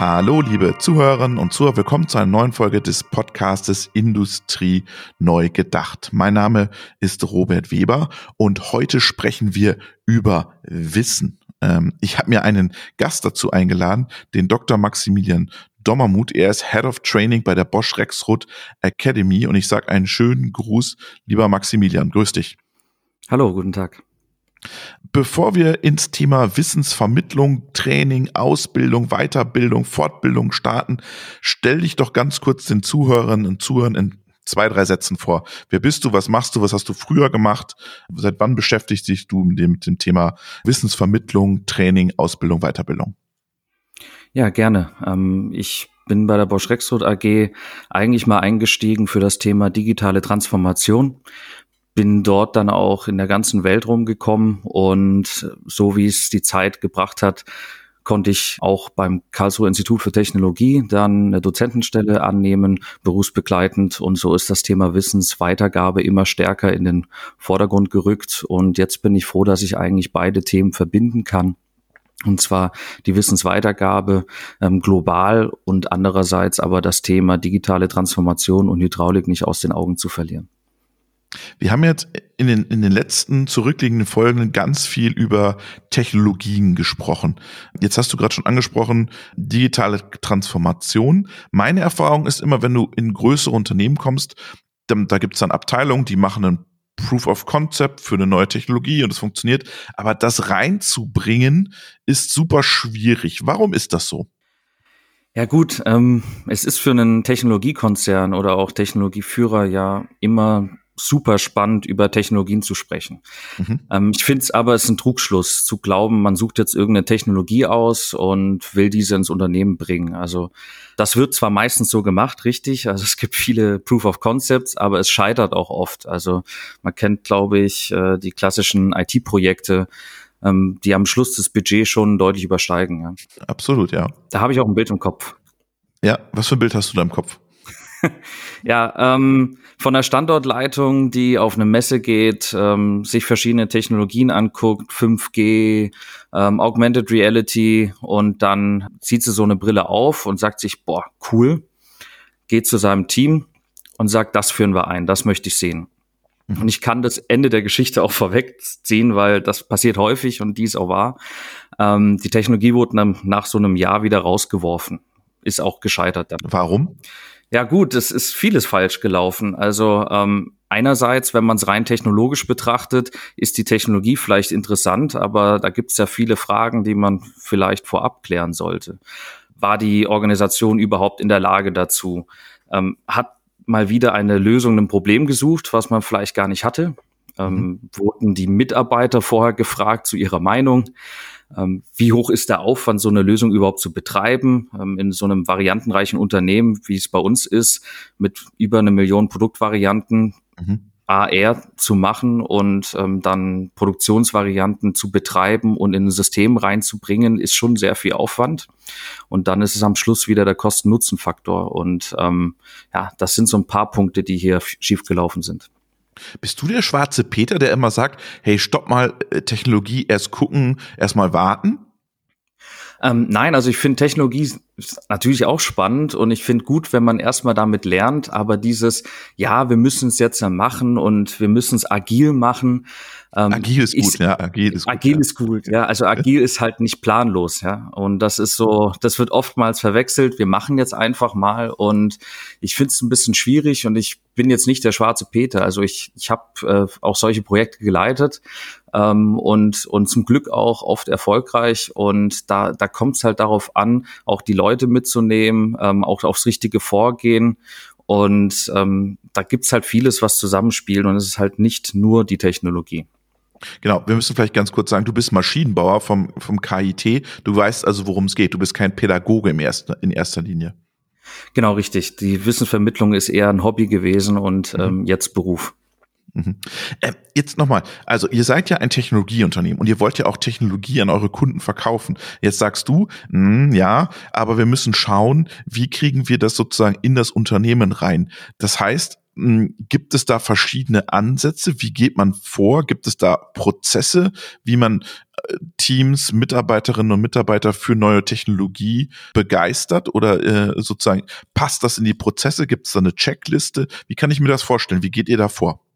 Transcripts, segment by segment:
Hallo, liebe Zuhörerinnen und Zuhörer, willkommen zu einer neuen Folge des Podcastes Industrie neu gedacht. Mein Name ist Robert Weber und heute sprechen wir über Wissen. Ähm, ich habe mir einen Gast dazu eingeladen, den Dr. Maximilian Dommermuth. Er ist Head of Training bei der Bosch Rexroth Academy und ich sage einen schönen Gruß, lieber Maximilian. Grüß dich. Hallo, guten Tag. Bevor wir ins Thema Wissensvermittlung, Training, Ausbildung, Weiterbildung, Fortbildung starten, stell dich doch ganz kurz den Zuhörern und Zuhörern in zwei, drei Sätzen vor. Wer bist du? Was machst du? Was hast du früher gemacht? Seit wann beschäftigst dich du mit dem, mit dem Thema Wissensvermittlung, Training, Ausbildung, Weiterbildung? Ja, gerne. Ähm, ich bin bei der Bosch Rexroth AG eigentlich mal eingestiegen für das Thema digitale Transformation bin dort dann auch in der ganzen Welt rumgekommen und so wie es die Zeit gebracht hat, konnte ich auch beim Karlsruher Institut für Technologie dann eine Dozentenstelle annehmen, berufsbegleitend. Und so ist das Thema Wissensweitergabe immer stärker in den Vordergrund gerückt. Und jetzt bin ich froh, dass ich eigentlich beide Themen verbinden kann. Und zwar die Wissensweitergabe ähm, global und andererseits aber das Thema digitale Transformation und Hydraulik nicht aus den Augen zu verlieren. Wir haben jetzt in den, in den letzten zurückliegenden Folgen ganz viel über Technologien gesprochen. Jetzt hast du gerade schon angesprochen, digitale Transformation. Meine Erfahrung ist immer, wenn du in größere Unternehmen kommst, dann, da gibt es dann Abteilungen, die machen einen Proof of Concept für eine neue Technologie und es funktioniert. Aber das reinzubringen ist super schwierig. Warum ist das so? Ja gut, ähm, es ist für einen Technologiekonzern oder auch Technologieführer ja immer super spannend, über Technologien zu sprechen. Mhm. Ähm, ich finde es aber, es ist ein Trugschluss zu glauben, man sucht jetzt irgendeine Technologie aus und will diese ins Unternehmen bringen. Also das wird zwar meistens so gemacht, richtig. Also es gibt viele Proof of Concepts, aber es scheitert auch oft. Also man kennt, glaube ich, äh, die klassischen IT-Projekte, ähm, die am Schluss das Budget schon deutlich übersteigen. Ja. Absolut, ja. Da habe ich auch ein Bild im Kopf. Ja, was für ein Bild hast du da im Kopf? ja, ähm, von der Standortleitung, die auf eine Messe geht, ähm, sich verschiedene Technologien anguckt, 5G, ähm, Augmented Reality und dann zieht sie so eine Brille auf und sagt sich, boah, cool, geht zu seinem Team und sagt, das führen wir ein, das möchte ich sehen. Mhm. Und ich kann das Ende der Geschichte auch vorwegziehen, weil das passiert häufig und dies auch wahr. Ähm, die Technologie wurde nach so einem Jahr wieder rausgeworfen. Ist auch gescheitert dann. Warum? Ja gut, es ist vieles falsch gelaufen. Also ähm, einerseits, wenn man es rein technologisch betrachtet, ist die Technologie vielleicht interessant, aber da gibt es ja viele Fragen, die man vielleicht vorab klären sollte. War die Organisation überhaupt in der Lage dazu? Ähm, hat mal wieder eine Lösung einem Problem gesucht, was man vielleicht gar nicht hatte? Ähm, mhm. Wurden die Mitarbeiter vorher gefragt zu ihrer Meinung? Ähm, wie hoch ist der Aufwand, so eine Lösung überhaupt zu betreiben? Ähm, in so einem variantenreichen Unternehmen, wie es bei uns ist, mit über eine Million Produktvarianten, mhm. AR zu machen und ähm, dann Produktionsvarianten zu betreiben und in ein System reinzubringen, ist schon sehr viel Aufwand. Und dann ist es am Schluss wieder der Kosten-Nutzen-Faktor. Und ähm, ja, das sind so ein paar Punkte, die hier schiefgelaufen sind. Bist du der schwarze Peter, der immer sagt, hey, stopp mal, äh, Technologie, erst gucken, erst mal warten? Ähm, nein, also ich finde Technologie natürlich auch spannend und ich finde gut, wenn man erstmal damit lernt, aber dieses, ja, wir müssen es jetzt ja machen und wir müssen es agil machen. Ähm, agil ist gut, ja, agil ist gut. Agil ja. ist gut, ja. Also agil ist halt nicht planlos, ja. Und das ist so, das wird oftmals verwechselt. Wir machen jetzt einfach mal und ich finde es ein bisschen schwierig und ich bin jetzt nicht der schwarze Peter. Also ich, ich habe äh, auch solche Projekte geleitet ähm, und, und zum Glück auch oft erfolgreich. Und da, da kommt es halt darauf an, auch die Leute mitzunehmen, ähm, auch aufs richtige Vorgehen. Und ähm, da gibt's halt vieles, was zusammenspielt und es ist halt nicht nur die Technologie. Genau, wir müssen vielleicht ganz kurz sagen, du bist Maschinenbauer vom, vom KIT, du weißt also, worum es geht, du bist kein Pädagoge im ersten, in erster Linie. Genau, richtig. Die Wissensvermittlung ist eher ein Hobby gewesen und mhm. ähm, jetzt Beruf. Mhm. Äh, jetzt nochmal, also ihr seid ja ein Technologieunternehmen und ihr wollt ja auch Technologie an eure Kunden verkaufen. Jetzt sagst du, mh, hm, ja, aber wir müssen schauen, wie kriegen wir das sozusagen in das Unternehmen rein. Das heißt, Hm, gibt es da verschiedene Ansätze? Wie geht man vor? Gibt es da Prozesse, wie man äh, Teams, Mitarbeiterinnen und Mitarbeiter für neue Technologie begeistert oder äh, sozusagen passt das in die Prozesse? Gibt es da eine Checkliste? Wie kann ich mir das vorstellen? Wie geht ihr da vor?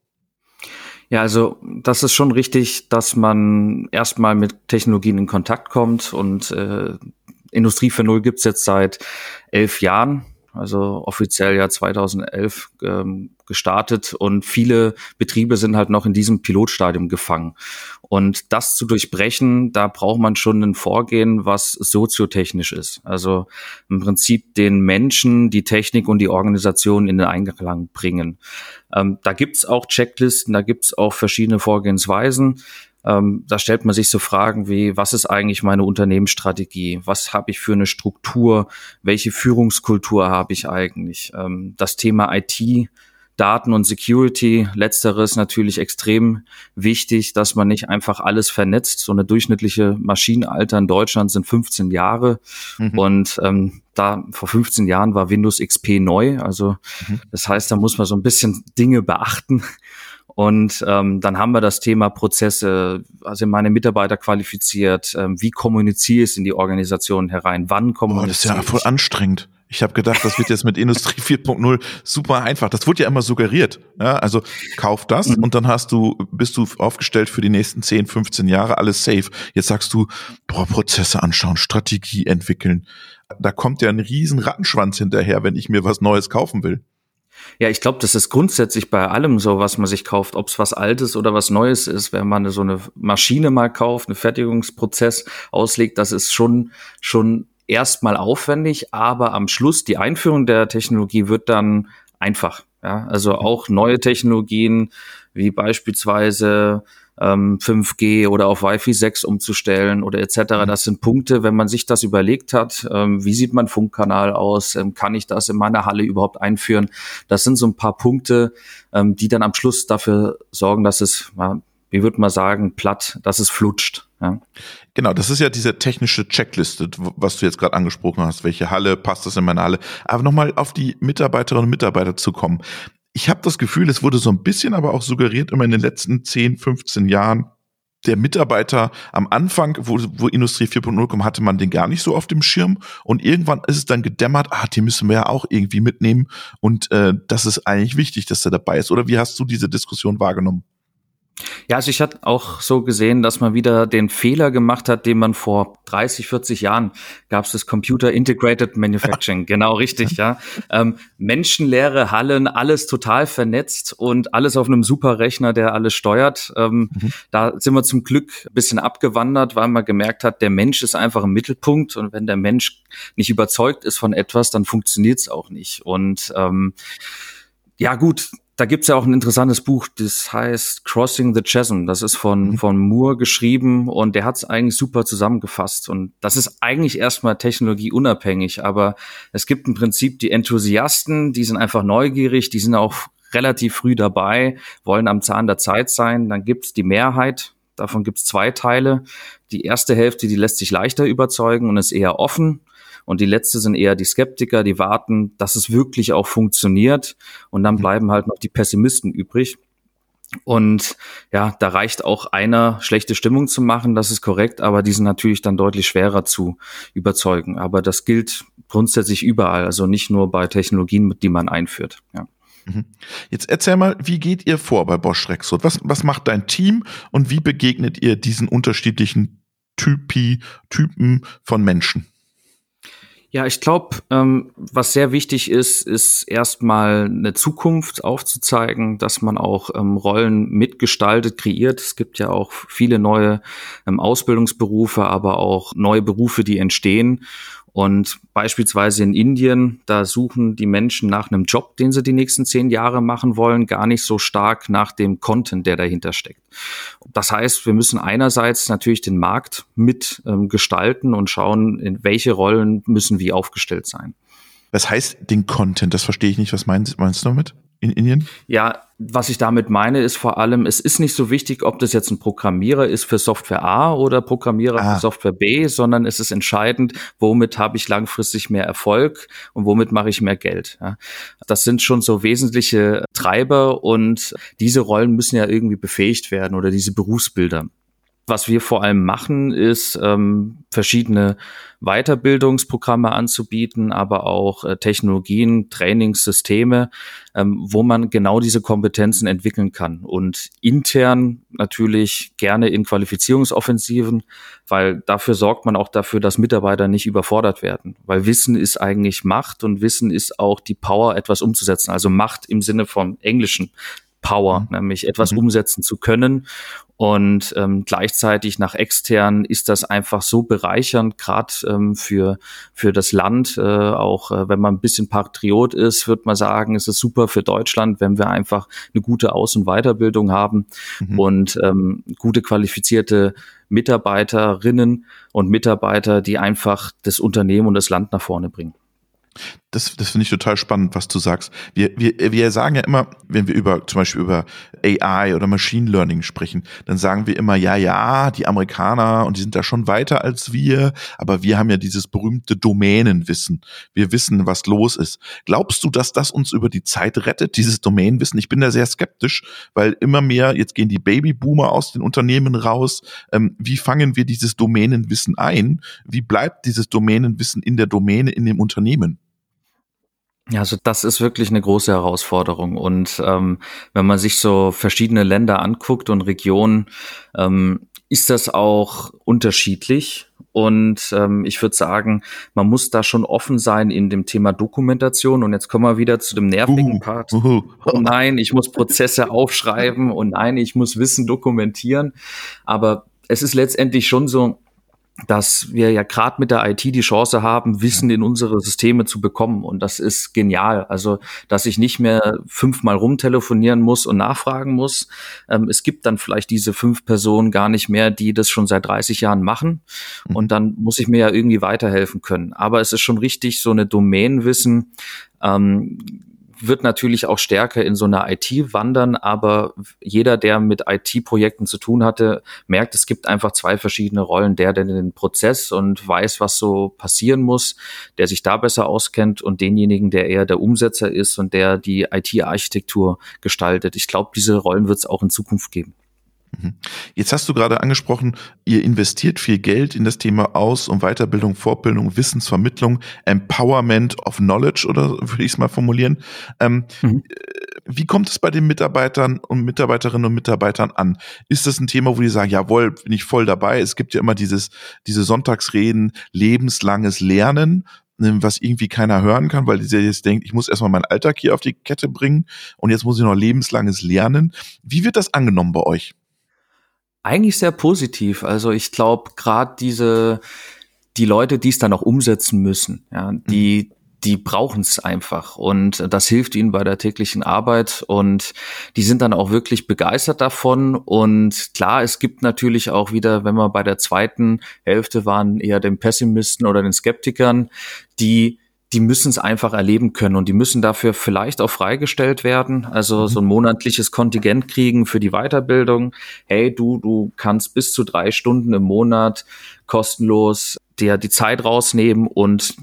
Ja, also das ist schon richtig, dass man erstmal mit Technologien in Kontakt kommt und äh, Industrie für Null gibt's jetzt seit elf Jahren also offiziell ja 2011 ähm, gestartet und viele Betriebe sind halt noch in diesem Pilotstadium gefangen. Und das zu durchbrechen, da braucht man schon ein Vorgehen, was soziotechnisch ist. Also im Prinzip den Menschen, die Technik und die Organisation in den Einklang bringen. Ähm, da gibt's auch Checklisten, da gibt's auch verschiedene Vorgehensweisen. Ähm, da stellt man sich so Fragen wie, was ist eigentlich meine Unternehmensstrategie? Was habe ich für eine Struktur? Welche Führungskultur habe ich eigentlich? Ähm, das Thema IT, Daten und Security, letzteres natürlich extrem wichtig, dass man nicht einfach alles vernetzt. So eine durchschnittliche Maschinenalter in Deutschland sind 15 Jahre mhm. und ähm, da vor 15 Jahren war Windows XP neu. Also mhm. das heißt, da muss man so ein bisschen Dinge beachten. Und ähm, dann haben wir das Thema Prozesse, also meine Mitarbeiter qualifiziert, ähm, wie kommuniziere ich es in die Organisation herein, wann kommuniziere oh, Das ist ja voll anstrengend. Ich habe gedacht, das wird jetzt mit Industrie 4.0 super einfach. Das wurde ja immer suggeriert. Ja, also kauf das mhm. und dann hast du, bist du aufgestellt für die nächsten 10, 15 Jahre, alles safe. Jetzt sagst du, boah, Prozesse anschauen, Strategie entwickeln. Da kommt ja ein riesen Rattenschwanz hinterher, wenn ich mir was Neues kaufen will. Ja, ich glaube, das ist grundsätzlich bei allem so, was man sich kauft, ob es was Altes oder was Neues ist. Wenn man so eine Maschine mal kauft, einen Fertigungsprozess auslegt, das ist schon schon erstmal aufwendig, aber am Schluss die Einführung der Technologie wird dann einfach. Ja, also auch neue Technologien wie beispielsweise ähm, 5G oder auf Wi-Fi 6 umzustellen oder etc. Mhm. Das sind Punkte, wenn man sich das überlegt hat, ähm, wie sieht mein Funkkanal aus, ähm, kann ich das in meiner Halle überhaupt einführen? Das sind so ein paar Punkte, ähm, die dann am Schluss dafür sorgen, dass es, wie würde man sagen, platt, dass es flutscht. Ja. Genau, das ist ja diese technische Checkliste, was du jetzt gerade angesprochen hast. Welche Halle passt das in meine Halle? Aber nochmal auf die Mitarbeiterinnen und Mitarbeiter zu kommen ich habe das Gefühl, es wurde so ein bisschen aber auch suggeriert immer in den letzten 10, 15 Jahren, der Mitarbeiter am Anfang, wo, wo Industrie 4.0 kam, hatte man den gar nicht so auf dem Schirm und irgendwann ist es dann gedämmert, ah, die müssen wir ja auch irgendwie mitnehmen und äh, das ist eigentlich wichtig, dass er dabei ist. Oder wie hast du diese Diskussion wahrgenommen? Ja, also ich hatte auch so gesehen, dass man wieder den Fehler gemacht hat, den man vor 30, 40 Jahren gab es das Computer Integrated Manufacturing. genau richtig, ja. Ähm, menschenleere Hallen, alles total vernetzt und alles auf einem Superrechner, der alles steuert. Ähm, mhm. Da sind wir zum Glück ein bisschen abgewandert, weil man gemerkt hat, der Mensch ist einfach im Mittelpunkt und wenn der Mensch nicht überzeugt ist von etwas, dann funktioniert es auch nicht. Und ähm, ja gut, da gibt's ja auch ein interessantes Buch, das heißt Crossing the Chasm. Das ist von, mhm. von Moore geschrieben und der hat es eigentlich super zusammengefasst. Und das ist eigentlich erstmal technologieunabhängig, aber es gibt im Prinzip die Enthusiasten, die sind einfach neugierig, die sind auch relativ früh dabei, wollen am Zahn der Zeit sein. Dann gibt's die Mehrheit, davon gibt's zwei Teile. Die erste Hälfte, die lässt sich leichter überzeugen und ist eher offen. Und die letzte sind eher die Skeptiker, die warten, dass es wirklich auch funktioniert. Und dann mhm. bleiben halt noch die Pessimisten übrig. Und ja, da reicht auch einer, schlechte Stimmung zu machen, das ist korrekt, aber die sind natürlich dann deutlich schwerer zu überzeugen. Aber das gilt grundsätzlich überall, also nicht nur bei Technologien, die man einführt. Ja. Mhm. Jetzt erzähl mal, wie geht ihr vor bei Bosch Rexroth? Was, was macht dein Team und wie begegnet ihr diesen unterschiedlichen Typi, Typen von Menschen? Ja, ich glaube, ähm, was sehr wichtig ist, ist erstmal eine Zukunft aufzuzeigen, dass man auch ähm, Rollen mitgestaltet, kreiert. Es gibt ja auch viele neue ähm, Ausbildungsberufe, aber auch neue Berufe, die entstehen. Und beispielsweise in Indien, da suchen die Menschen nach einem Job, den sie die nächsten zehn Jahre machen wollen, gar nicht so stark nach dem Content, der dahinter steckt. Das heißt, wir müssen einerseits natürlich den Markt mit ähm, gestalten und schauen, in welche Rollen müssen wie aufgestellt sein. Was heißt den Content? Das verstehe ich nicht. Was meinst, meinst du damit? In Indien? Ja, was ich damit meine, ist vor allem, es ist nicht so wichtig, ob das jetzt ein Programmierer ist für Software A oder Programmierer ah. für Software B, sondern es ist entscheidend, womit habe ich langfristig mehr Erfolg und womit mache ich mehr Geld. Ja. Das sind schon so wesentliche Treiber und diese Rollen müssen ja irgendwie befähigt werden oder diese Berufsbilder. Was wir vor allem machen, ist ähm, verschiedene Weiterbildungsprogramme anzubieten, aber auch äh, Technologien, Trainingssysteme, ähm, wo man genau diese Kompetenzen entwickeln kann. Und intern natürlich gerne in Qualifizierungsoffensiven, weil dafür sorgt man auch dafür, dass Mitarbeiter nicht überfordert werden. Weil Wissen ist eigentlich Macht und Wissen ist auch die Power, etwas umzusetzen. Also Macht im Sinne vom Englischen. Power, mhm. nämlich etwas mhm. umsetzen zu können. Und ähm, gleichzeitig nach extern ist das einfach so bereichernd, gerade ähm, für, für das Land. Äh, auch äh, wenn man ein bisschen Patriot ist, wird man sagen, es ist super für Deutschland, wenn wir einfach eine gute Aus- und Weiterbildung haben mhm. und ähm, gute qualifizierte Mitarbeiterinnen und Mitarbeiter, die einfach das Unternehmen und das Land nach vorne bringen. Das, das finde ich total spannend, was du sagst. Wir, wir, wir sagen ja immer, wenn wir über zum Beispiel über AI oder Machine Learning sprechen, dann sagen wir immer, ja, ja, die Amerikaner und die sind da schon weiter als wir, aber wir haben ja dieses berühmte Domänenwissen. Wir wissen, was los ist. Glaubst du, dass das uns über die Zeit rettet, dieses Domänenwissen? Ich bin da sehr skeptisch, weil immer mehr, jetzt gehen die Babyboomer aus den Unternehmen raus. Ähm, wie fangen wir dieses Domänenwissen ein? Wie bleibt dieses Domänenwissen in der Domäne, in dem Unternehmen? Ja, also das ist wirklich eine große Herausforderung. Und ähm, wenn man sich so verschiedene Länder anguckt und Regionen, ähm, ist das auch unterschiedlich. Und ähm, ich würde sagen, man muss da schon offen sein in dem Thema Dokumentation. Und jetzt kommen wir wieder zu dem nervigen uh, Part. Uh, uh. nein, ich muss Prozesse aufschreiben und nein, ich muss Wissen dokumentieren. Aber es ist letztendlich schon so, dass wir ja gerade mit der IT die Chance haben, Wissen in unsere Systeme zu bekommen. Und das ist genial. Also, dass ich nicht mehr fünfmal rumtelefonieren muss und nachfragen muss. Ähm, es gibt dann vielleicht diese fünf Personen gar nicht mehr, die das schon seit 30 Jahren machen. Mhm. Und dann muss ich mir ja irgendwie weiterhelfen können. Aber es ist schon richtig, so eine Domänenwissen ähm, wird natürlich auch stärker in so eine IT wandern, aber jeder, der mit IT-Projekten zu tun hatte, merkt, es gibt einfach zwei verschiedene Rollen. Der, der den Prozess und weiß, was so passieren muss, der sich da besser auskennt und denjenigen, der eher der Umsetzer ist und der die IT-Architektur gestaltet. Ich glaube, diese Rollen wird es auch in Zukunft geben. Mhm. Jetzt hast du gerade angesprochen, ihr investiert viel Geld in das Thema Aus- und Weiterbildung, Fortbildung, Wissensvermittlung, Empowerment of Knowledge oder würde ich es mal formulieren. Ähm, mhm. Äh, wie kommt es bei den Mitarbeitern und Mitarbeiterinnen und Mitarbeitern an? Ist das ein Thema, wo die sagen, jawohl, bin ich voll dabei? Es gibt ja immer dieses, diese Sonntagsreden, lebenslanges Lernen ne, was irgendwie keiner hören kann, weil dieser jetzt denkt, ich muss erstmal meinen Alltag hier auf die Kette bringen und jetzt muss ich noch lebenslanges lernen. Wie wird das angenommen bei euch? Eigentlich sehr positiv. Also ich glaube, gerade diese, die Leute, die es dann auch umsetzen müssen, ja, die, mhm. die brauchen es einfach. Und das hilft ihnen bei der täglichen Arbeit. Und die sind dann auch wirklich begeistert davon. Und klar, es gibt natürlich auch wieder, wenn wir bei der zweiten Hälfte waren, eher den Pessimisten oder den Skeptikern, die die müssen es einfach erleben können und die müssen dafür vielleicht auch freigestellt werden. Also mhm. so ein monatliches Kontingent kriegen für die Weiterbildung. Hey, du, du kannst bis zu drei Stunden im Monat kostenlos dir die Zeit rausnehmen und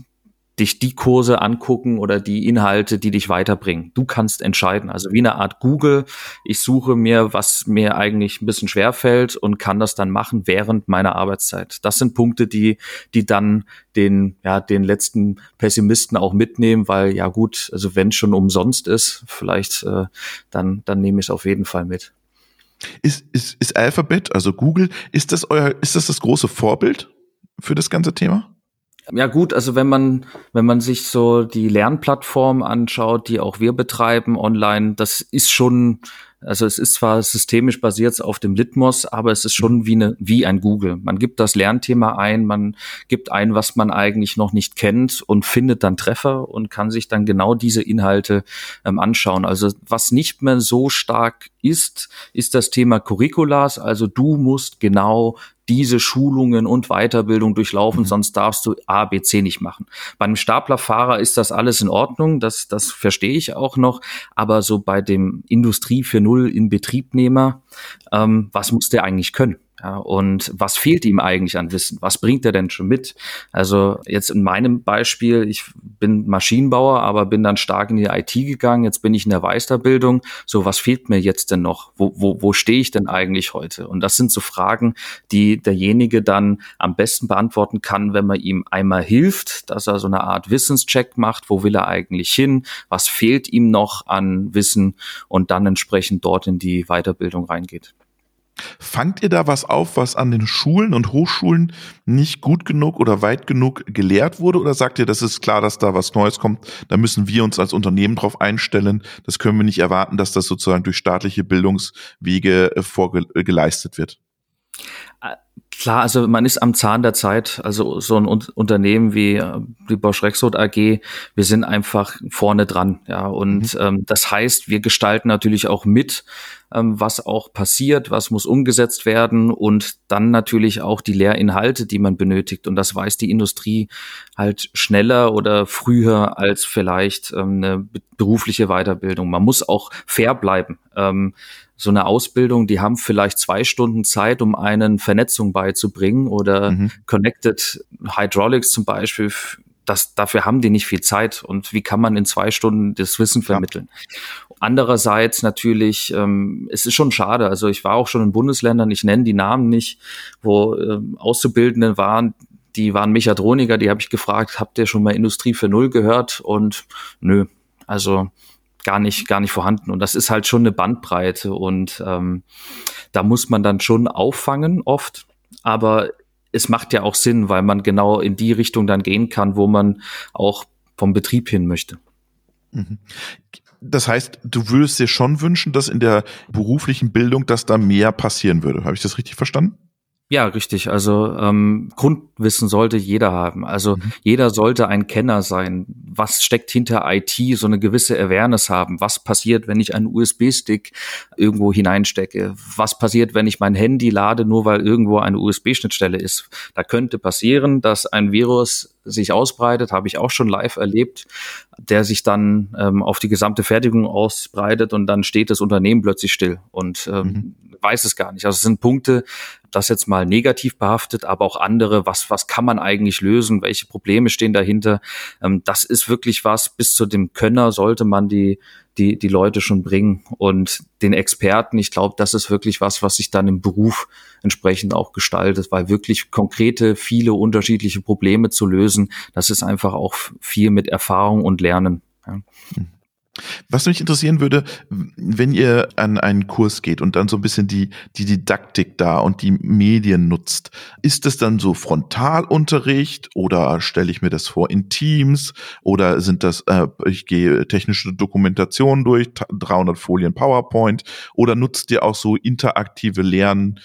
dich die Kurse angucken oder die Inhalte, die dich weiterbringen. Du kannst entscheiden. Also wie eine Art Google. Ich suche mir, was mir eigentlich ein bisschen schwer fällt und kann das dann machen während meiner Arbeitszeit. Das sind Punkte, die, die dann den, ja, den letzten Pessimisten auch mitnehmen, weil ja gut, also wenn schon umsonst ist, vielleicht, äh, dann, dann nehme ich es auf jeden Fall mit. Ist, ist, ist Alphabet, also Google, ist das euer, ist das das große Vorbild für das ganze Thema? Ja gut, also wenn man wenn man sich so die Lernplattform anschaut, die auch wir betreiben online, das ist schon Also es ist zwar systemisch basiert auf dem Litmos, aber es ist schon wie, eine, wie ein Google. Man gibt das Lernthema ein, man gibt ein, was man eigentlich noch nicht kennt und findet dann Treffer und kann sich dann genau diese Inhalte ähm, anschauen. Also was nicht mehr so stark ist, ist das Thema Curriculas. Also du musst genau diese Schulungen und Weiterbildung durchlaufen, mhm. sonst darfst du A, B, C nicht machen. Bei einem Staplerfahrer ist das alles in Ordnung, das, das verstehe ich auch noch, aber so bei dem Industrie 4.0 in Betriebnehmer, ähm, was muss der eigentlich können? Ja, und was fehlt ihm eigentlich an Wissen? Was bringt er denn schon mit? Also jetzt in meinem Beispiel, ich bin Maschinenbauer, aber bin dann stark in die IT gegangen. Jetzt bin ich in der Weiterbildung. So, was fehlt mir jetzt denn noch? Wo, wo, wo stehe ich denn eigentlich heute? Und das sind so Fragen, die derjenige dann am besten beantworten kann, wenn man ihm einmal hilft, dass er so eine Art Wissenscheck macht. Wo will er eigentlich hin? Was fehlt ihm noch an Wissen? Und dann entsprechend dort in die Weiterbildung reingeht. Fangt ihr da was auf, was an den Schulen und Hochschulen nicht gut genug oder weit genug gelehrt wurde? Oder sagt ihr, das ist klar, dass da was Neues kommt? Da müssen wir uns als Unternehmen drauf einstellen. Das können wir nicht erwarten, dass das sozusagen durch staatliche Bildungswege äh, vorgeleistet wird. Klar, also man ist am Zahn der Zeit. Also so ein Unternehmen wie äh, die Bosch Rexroth AG, wir sind einfach vorne dran. Ja, und mhm. ähm, das heißt, wir gestalten natürlich auch mit, ähm, was auch passiert, was muss umgesetzt werden und dann natürlich auch die Lehrinhalte, die man benötigt. Und das weiß die Industrie halt schneller oder früher als vielleicht ähm, eine berufliche Weiterbildung. Man muss auch fair bleiben. Ähm, so eine Ausbildung, die haben vielleicht zwei Stunden Zeit, um einen Vernetzung beizubringen oder mhm. Connected Hydraulics zum Beispiel. Das, dafür haben die nicht viel Zeit. Und wie kann man in zwei Stunden das Wissen vermitteln? Ja. Andererseits natürlich, ähm, es ist schon schade. Also ich war auch schon in Bundesländern, ich nenne die Namen nicht, wo ähm, Auszubildende waren, die waren Mechatroniker, die habe ich gefragt, habt ihr schon mal Industrie für Null gehört? Und nö, also gar nicht, gar nicht vorhanden. Und das ist halt schon eine Bandbreite und ähm, da muss man dann schon auffangen oft. Aber es macht ja auch Sinn, weil man genau in die Richtung dann gehen kann, wo man auch vom Betrieb hin möchte. Mhm. Das heißt, du würdest dir schon wünschen, dass in der beruflichen Bildung, dass da mehr passieren würde. Habe ich das richtig verstanden? Ja, richtig. Also ähm, Grundwissen sollte jeder haben. Also mhm. jeder sollte ein Kenner sein. Was steckt hinter IT? So eine gewisse Awareness haben. Was passiert, wenn ich einen USB-Stick irgendwo hineinstecke? Was passiert, wenn ich mein Handy lade, nur weil irgendwo eine USB-Schnittstelle ist? Da könnte passieren, dass ein Virus sich ausbreitet, habe ich auch schon live erlebt, der sich dann ähm, auf die gesamte Fertigung ausbreitet und dann steht das Unternehmen plötzlich still und ähm, mhm. weiß es gar nicht. Also es sind Punkte, das jetzt mal negativ behaftet, aber auch andere, was, was kann man eigentlich lösen, welche Probleme stehen dahinter. Ähm, das ist wirklich was, bis zu dem Könner sollte man die, die, die Leute schon bringen. Und den Experten, ich glaube, das ist wirklich was, was sich dann im Beruf entsprechend auch gestaltet, weil wirklich konkrete, viele unterschiedliche Probleme zu lösen, das ist einfach auch viel mit Erfahrung und Lernen. Ja. Mhm. Was mich interessieren würde, wenn ihr an einen Kurs geht und dann so ein bisschen die, die Didaktik da und die Medien nutzt, ist es dann so Frontalunterricht oder stelle ich mir das vor in Teams oder sind das, äh, ich gehe technische Dokumentation durch, 300 Folien PowerPoint oder nutzt ihr auch so interaktive Lern,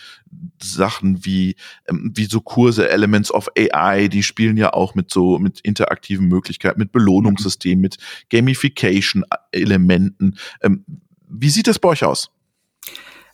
Sachen wie, ähm, wie so Kurse, Elements of AI, die spielen ja auch mit so, mit interaktiven Möglichkeiten, mit Belohnungssystemen, mit Gamification-Elementen. Ähm, wie sieht das bei euch aus?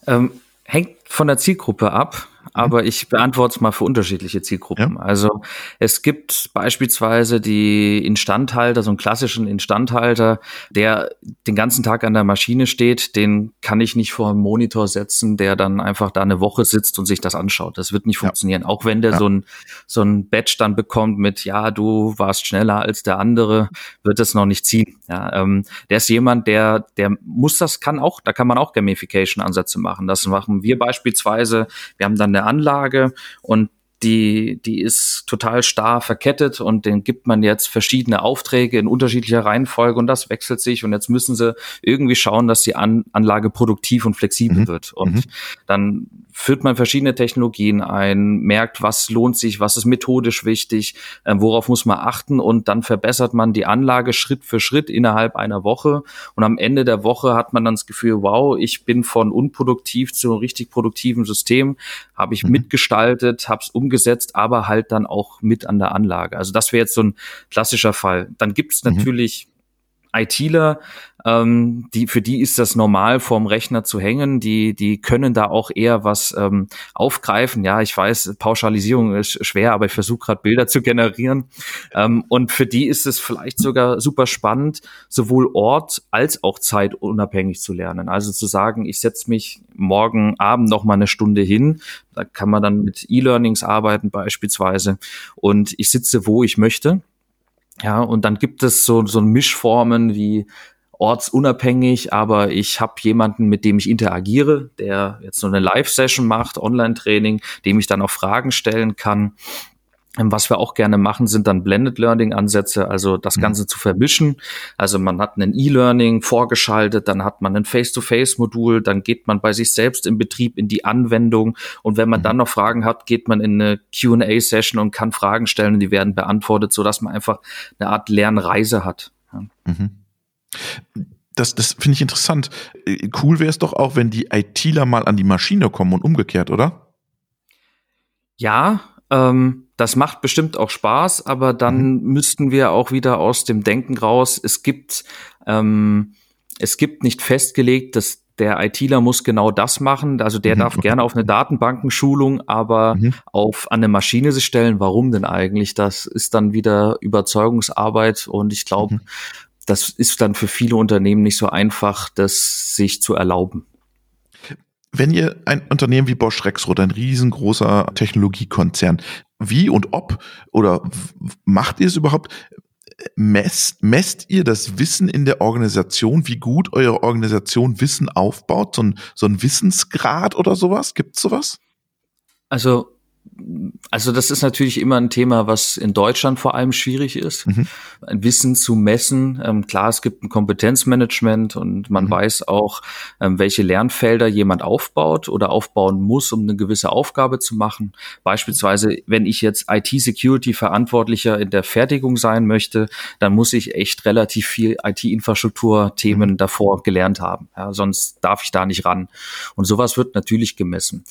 Ähm, hängt von der Zielgruppe ab aber ich beantworte es mal für unterschiedliche Zielgruppen. Ja. Also es gibt beispielsweise die Instandhalter, so einen klassischen Instandhalter, der den ganzen Tag an der Maschine steht, den kann ich nicht vor einen Monitor setzen, der dann einfach da eine Woche sitzt und sich das anschaut. Das wird nicht ja. funktionieren. Auch wenn der ja. so ein so ein Badge dann bekommt mit, ja, du warst schneller als der andere, wird das noch nicht ziehen. Ja, ähm, der ist jemand, der, der muss das, kann auch, da kann man auch Gamification-Ansätze machen. Das machen wir beispielsweise. Wir haben dann eine Anlage und die, die ist total starr verkettet und den gibt man jetzt verschiedene Aufträge in unterschiedlicher Reihenfolge und das wechselt sich und jetzt müssen sie irgendwie schauen, dass die An Anlage produktiv und flexibel mhm. wird. Und mhm. dann führt man verschiedene Technologien ein, merkt, was lohnt sich, was ist methodisch wichtig, äh, worauf muss man achten und dann verbessert man die Anlage Schritt für Schritt innerhalb einer Woche und am Ende der Woche hat man dann das Gefühl, wow, ich bin von unproduktiv zu einem richtig produktiven System, habe ich mhm. mitgestaltet, habe es umgesetzt, aber halt dann auch mit an der Anlage. Also das wäre jetzt so ein klassischer Fall. Dann gibt es mhm. natürlich ITler, ähm, die, für die ist das normal, vorm Rechner zu hängen. Die, die können da auch eher was ähm, aufgreifen. Ja, ich weiß, Pauschalisierung ist schwer, aber ich versuche gerade Bilder zu generieren. Ähm, und für die ist es vielleicht sogar super spannend, sowohl Ort als auch Zeit unabhängig zu lernen. Also zu sagen, ich setze mich morgen Abend noch mal eine Stunde hin. Da kann man dann mit E-Learnings arbeiten beispielsweise. Und ich sitze, wo ich möchte ja, und dann gibt es so, so Mischformen wie ortsunabhängig, aber ich habe jemanden, mit dem ich interagiere, der jetzt so eine Live-Session macht, Online-Training, dem ich dann auch Fragen stellen kann. Was wir auch gerne machen, sind dann Blended Learning Ansätze, also das mhm. Ganze zu vermischen. Also man hat einen E-Learning vorgeschaltet, dann hat man ein Face-to-Face-Modul, dann geht man bei sich selbst im Betrieb in die Anwendung und wenn man mhm. dann noch Fragen hat, geht man in eine Q&A-Session und kann Fragen stellen und die werden beantwortet, so dass man einfach eine Art Lernreise hat. Mhm. Das, das finde ich interessant. Äh, cool wäre es doch auch, wenn die ITler mal an die Maschine kommen und umgekehrt, oder? Ja, ähm, das macht bestimmt auch Spaß, aber dann mhm. müssten wir auch wieder aus dem Denken raus. Es gibt, ähm, es gibt nicht festgelegt, dass der ITler muss genau das machen. Also der mhm. darf gerne auf eine Datenbankenschulung, aber mhm. auf an eine Maschine sich stellen. Warum denn eigentlich? Das ist dann wieder Überzeugungsarbeit und ich glaube, mhm. das ist dann für viele Unternehmen nicht so einfach, das sich zu erlauben. Wenn ihr ein Unternehmen wie Bosch Rexroth, ein riesengroßer Technologiekonzern, wie und ob oder macht ihr es überhaupt? Messt, messt ihr das Wissen in der Organisation, wie gut eure Organisation Wissen aufbaut? So ein, so ein Wissensgrad oder sowas? Gibt's sowas? Also also das ist natürlich immer ein Thema, was in Deutschland vor allem schwierig ist, mhm. Wissen zu messen. Ähm, klar, es gibt ein Kompetenzmanagement und man mhm. weiß auch, ähm, welche Lernfelder jemand aufbaut oder aufbauen muss, um eine gewisse Aufgabe zu machen. Beispielsweise, wenn ich jetzt IT-Security-Verantwortlicher in der Fertigung sein möchte, dann muss ich echt relativ viel IT-Infrastruktur-Themen mhm. davor gelernt haben. Ja, sonst darf ich da nicht ran. Und sowas wird natürlich gemessen.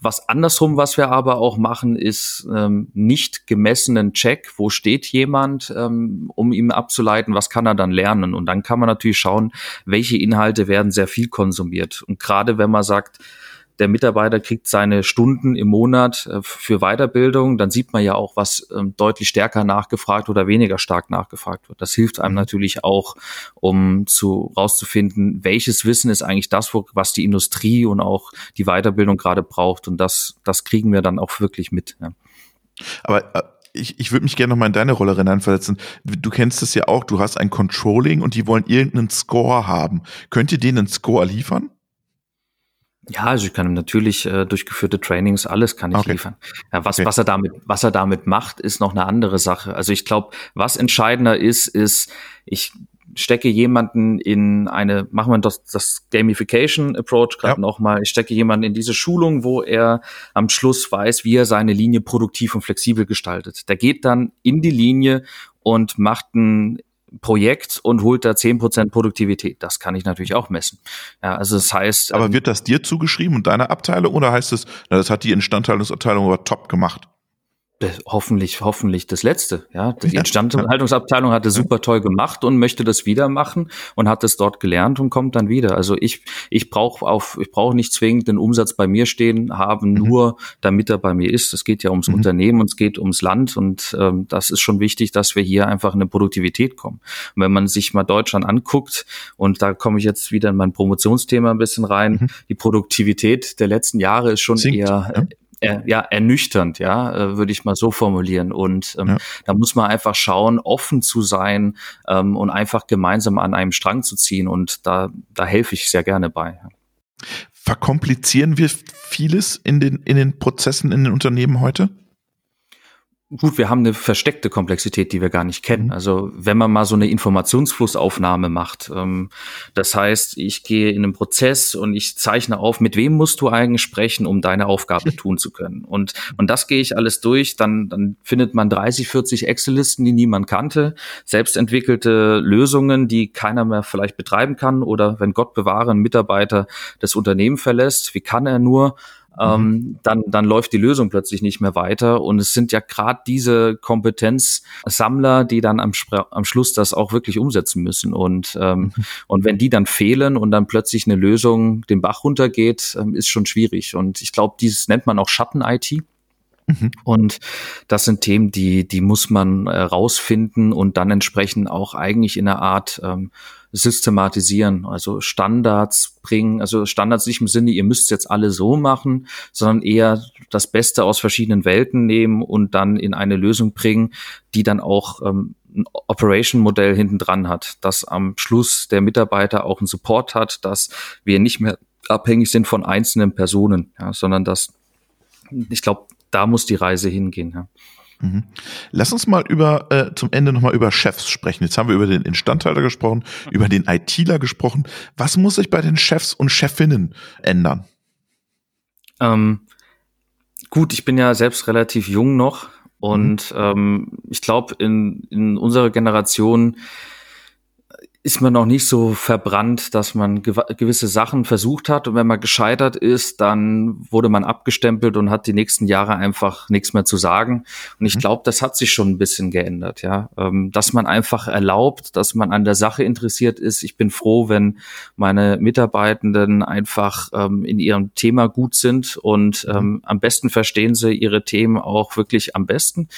Was andersrum, was wir aber auch machen, ist ähm, nicht gemessenen Check, wo steht jemand, ähm, um ihm abzuleiten, was kann er dann lernen. Und dann kann man natürlich schauen, welche Inhalte werden sehr viel konsumiert. Und gerade wenn man sagt, der Mitarbeiter kriegt seine Stunden im Monat äh, für Weiterbildung, dann sieht man ja auch, was ähm, deutlich stärker nachgefragt oder weniger stark nachgefragt wird. Das hilft einem natürlich auch, um zu rauszufinden, welches Wissen ist eigentlich das, was die Industrie und auch die Weiterbildung gerade braucht. Und das, das kriegen wir dann auch wirklich mit. Ja. Aber äh ich, ich würde mich gerne noch mal in deine Rolle hineinversetzen. Du kennst es ja auch, du hast ein Controlling und die wollen irgendeinen Score haben. Könnt ihr denen einen Score liefern? Ja, also ich kann natürlich äh, durchgeführte Trainings, alles kann ich okay. liefern. Ja, was, okay. was er damit, was er damit macht, ist noch eine andere Sache. Also ich glaube, was entscheidender ist, ist, ich stecke jemanden in eine, machen wir das, das Gamification Approach gerade ja. nochmal, ich stecke jemanden in diese Schulung, wo er am Schluss weiß, wie er seine Linie produktiv und flexibel gestaltet. Der geht dann in die Linie und macht ein Projekt und holt da zehn Prozent Produktivität. Das kann ich natürlich auch messen. Ja, also das heißt. Aber ähm, wird das dir zugeschrieben und deiner Abteilung oder heißt es, na, das hat die Instandhaltungsabteilung aber top gemacht? Hoffentlich, hoffentlich das letzte. Ja, die Instandhaltungsabteilung hatte super toll gemacht und möchte das wieder machen und hat es dort gelernt und kommt dann wieder. Also ich, ich brauche auf, ich brauche nicht zwingend den Umsatz bei mir stehen haben, mhm. nur damit er bei mir ist. Es geht ja ums mhm. Unternehmen und es geht ums Land und ähm, das ist schon wichtig, dass wir hier einfach in eine Produktivität kommen. Und wenn man sich mal Deutschland anguckt und da komme ich jetzt wieder in mein Promotionsthema ein bisschen rein, mhm. die Produktivität der letzten Jahre ist schon Sinkt, eher ja äh, ja, ernüchternd, ja, äh, würde ich mal so formulieren. Und ähm, ja. da muss man einfach schauen, offen zu sein ähm, und einfach gemeinsam an einem Strang zu ziehen. Und da, da helfe ich sehr gerne bei. Verkomplizieren wir vieles in den, in den Prozessen in den Unternehmen heute? Gut, wir haben eine versteckte Komplexität, die wir gar nicht kennen. Mhm. Also wenn man mal so eine Informationsflussaufnahme macht, ähm, das heißt, ich gehe in einen Prozess und ich zeichne auf, mit wem musst du eigentlich sprechen, um deine Aufgabe tun zu können. Und, und das gehe ich alles durch, dann, dann findet man 30, 40 Excel-Listen, die niemand kannte, selbstentwickelte Lösungen, die keiner mehr vielleicht betreiben kann oder wenn Gott bewahre, ein Mitarbeiter das Unternehmen verlässt, wie kann er nur? Ähm, mhm. dann, dann läuft die Lösung plötzlich nicht mehr weiter. Und es sind ja gerade diese Kompetenzsammler, die dann am, am Schluss das auch wirklich umsetzen müssen. Und, ähm, mhm. und wenn die dann fehlen und dann plötzlich eine Lösung den Bach runtergeht, ähm, ist schon schwierig. Und ich glaube, dieses nennt man auch Schatten-IT. Mhm. Und das sind Themen, die, die muss man äh, rausfinden und dann entsprechend auch eigentlich in einer Art ähm, systematisieren, also Standards bringen, also Standards nicht im Sinne, ihr müsst jetzt alle so machen, sondern eher das Beste aus verschiedenen Welten nehmen und dann in eine Lösung bringen, die dann auch ähm, ein Operation-Modell hinten dran hat, dass am Schluss der Mitarbeiter auch einen Support hat, dass wir nicht mehr abhängig sind von einzelnen Personen, ja, sondern dass ich glaube, da muss die Reise hingehen. Ja. Mhm. Lass uns mal über äh, zum Ende nochmal über Chefs sprechen. Jetzt haben wir über den Instandhalter gesprochen, über den ITler gesprochen. Was muss sich bei den Chefs und Chefinnen ändern? Ähm, gut, ich bin ja selbst relativ jung noch und mhm. ähm, ich glaube, in, in unserer Generation ist man noch nicht so verbrannt, dass man gewisse Sachen versucht hat und wenn man gescheitert ist, dann wurde man abgestempelt und hat die nächsten Jahre einfach nichts mehr zu sagen. Und ich mhm. glaube, das hat sich schon ein bisschen geändert, ja, ähm, dass man einfach erlaubt, dass man an der Sache interessiert ist. Ich bin froh, wenn meine Mitarbeitenden einfach ähm, in ihrem Thema gut sind und mhm. ähm, am besten verstehen sie ihre Themen auch wirklich am besten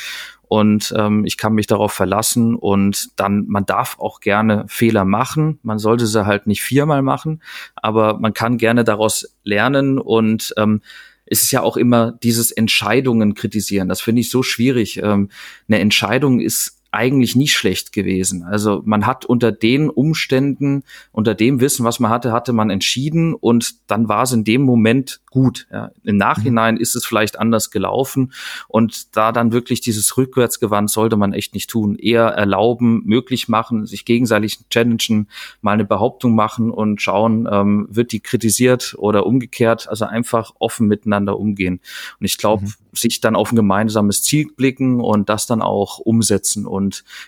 und ähm, ich kann mich darauf verlassen und dann, man darf auch gerne Fehler machen, man sollte sie halt nicht viermal machen, aber man kann gerne daraus lernen und ähm, es ist ja auch immer dieses Entscheidungen kritisieren. Das finde ich so schwierig. Ähm, eine Entscheidung ist eigentlich nie schlecht gewesen. Also man hat unter den Umständen, unter dem Wissen, was man hatte, hatte man entschieden und dann war es in dem Moment gut. Ja. Im Nachhinein mhm. ist es vielleicht anders gelaufen und da dann wirklich dieses Rückwärtsgewand sollte man echt nicht tun. Eher erlauben, möglich machen, sich gegenseitig challengen, mal eine Behauptung machen und schauen, ähm, wird die kritisiert oder umgekehrt. Also einfach offen miteinander umgehen. Und ich glaube, mhm. sich dann auf ein gemeinsames Ziel blicken und das dann auch umsetzen und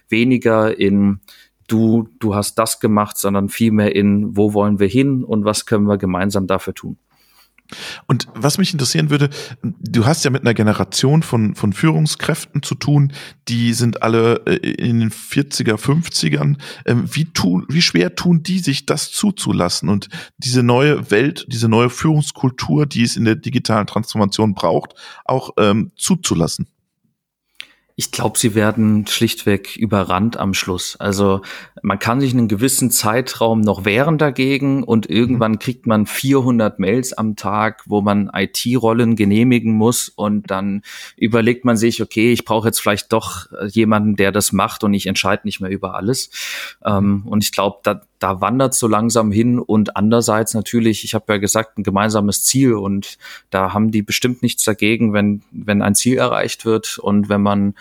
weniger in du, du hast das gemacht, sondern vielmehr in, wo wollen wir hin und was können wir gemeinsam dafür tun. Und was mich interessieren würde, du hast ja mit einer Generation von, von Führungskräften zu tun, die sind alle äh, in den 40er, 50ern. Ähm, wie, tun, wie schwer tun die sich das zuzulassen und diese neue Welt, diese neue Führungskultur, die es in der digitalen Transformation braucht, auch ähm, zuzulassen? Ich glaube, sie werden schlichtweg überrannt am Schluss. Also man kann sich einen gewissen Zeitraum noch wehren dagegen und irgendwann mhm. kriegt man 400 Mails am Tag, wo man IT-Rollen genehmigen muss und dann überlegt man sich, okay, ich brauche jetzt vielleicht doch jemanden, der das macht und ich entscheide nicht mehr über alles. Ähm, und ich glaube, da, da wandert so langsam hin und andererseits natürlich, ich habe ja gesagt, ein gemeinsames Ziel und da haben die bestimmt nichts dagegen, wenn wenn ein Ziel erreicht wird und wenn man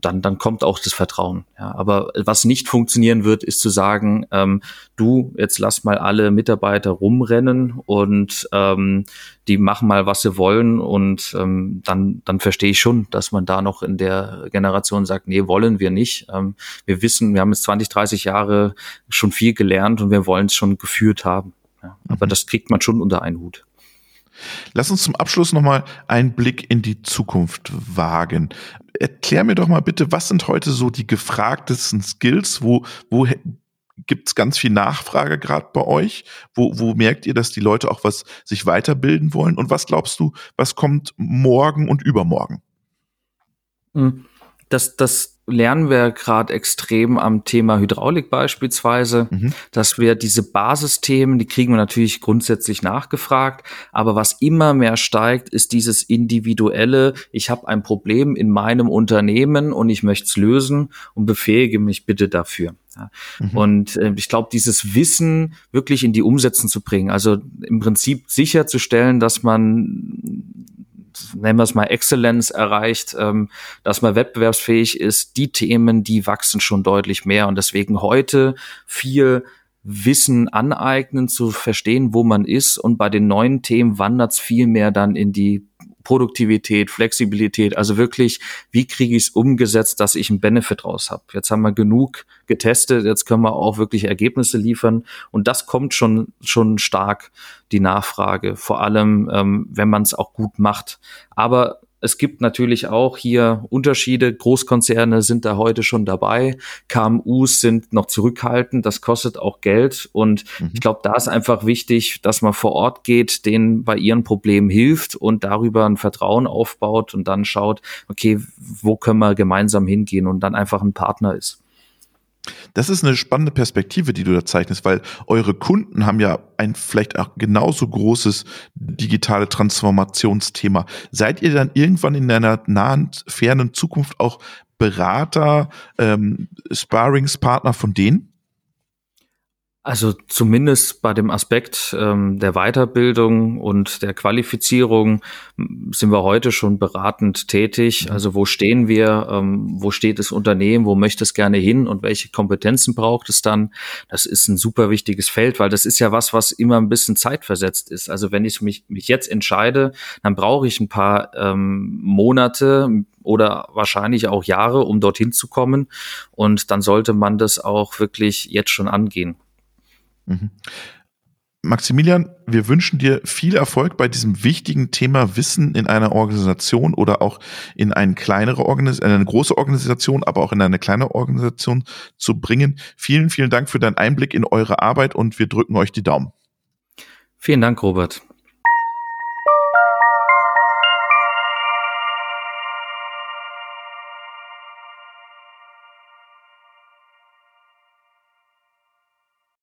dann, dann kommt auch das Vertrauen. Ja, aber was nicht funktionieren wird, ist zu sagen, ähm, du, jetzt lass mal alle Mitarbeiter rumrennen und ähm, die machen mal, was sie wollen und ähm, dann, dann verstehe ich schon, dass man da noch in der Generation sagt, nee, wollen wir nicht. Ähm, wir wissen, wir haben jetzt 20, 30 Jahre schon viel gelernt und wir wollen es schon geführt haben. Ja, aber mhm. das kriegt man schon unter einen Hut. Lass uns zum Abschluss nochmal einen Blick in die Zukunft wagen. Erklär mir doch mal bitte, was sind heute so die gefragtesten Skills? Wo, wo gibt es ganz viel Nachfrage gerade bei euch? Wo, wo merkt ihr, dass die Leute auch was sich weiterbilden wollen? Und was glaubst du, was kommt morgen und übermorgen? Hm. Das, das lernen wir gerade extrem am Thema Hydraulik beispielsweise, mhm. dass wir diese Basisthemen, die kriegen wir natürlich grundsätzlich nachgefragt, aber was immer mehr steigt, ist dieses individuelle, ich habe ein Problem in meinem Unternehmen und ich möchte es lösen und befähige mich bitte dafür. Ja. Mhm. Und äh, ich glaube, dieses Wissen wirklich in die Umsetzung zu bringen, also im Prinzip sicherzustellen, dass man nennen wir es mal Exzellenz erreicht, ähm, dass man wettbewerbsfähig ist. Die Themen, die wachsen schon deutlich mehr und deswegen heute viel Wissen aneignen, zu verstehen, wo man ist. Und bei den neuen Themen wandert es viel mehr dann in die Produktivität, Flexibilität, also wirklich, wie kriege ich es umgesetzt, dass ich einen Benefit raus habe. Jetzt haben wir genug getestet, jetzt können wir auch wirklich Ergebnisse liefern und das kommt schon schon stark die Nachfrage, vor allem ähm, wenn man es auch gut macht. Aber es gibt natürlich auch hier Unterschiede. Großkonzerne sind da heute schon dabei. KMUs sind noch zurückhaltend. Das kostet auch Geld. Und mhm. ich glaube, da ist einfach wichtig, dass man vor Ort geht, denen bei ihren Problemen hilft und darüber ein Vertrauen aufbaut und dann schaut, okay, wo können wir gemeinsam hingehen und dann einfach ein Partner ist. Das ist eine spannende Perspektive, die du da zeichnest, weil eure Kunden haben ja ein vielleicht auch genauso großes digitale Transformationsthema. Seid ihr dann irgendwann in einer nahen, fernen Zukunft auch Berater, ähm, Sparringspartner von denen? Also zumindest bei dem Aspekt ähm, der Weiterbildung und der Qualifizierung sind wir heute schon beratend tätig. Mhm. Also wo stehen wir, ähm, wo steht das Unternehmen, wo möchte es gerne hin und welche Kompetenzen braucht es dann? Das ist ein super wichtiges Feld, weil das ist ja was, was immer ein bisschen zeitversetzt ist. Also wenn ich mich, mich jetzt entscheide, dann brauche ich ein paar ähm, Monate oder wahrscheinlich auch Jahre, um dorthin zu kommen. Und dann sollte man das auch wirklich jetzt schon angehen. Mhm. Maximilian, wir wünschen dir viel Erfolg bei diesem wichtigen Thema Wissen in einer Organisation oder auch in eine kleinere Organisation, eine große Organisation, aber auch in eine kleine Organisation zu bringen. Vielen, vielen Dank für deinen Einblick in eure Arbeit und wir drücken euch die Daumen. Vielen Dank, Robert.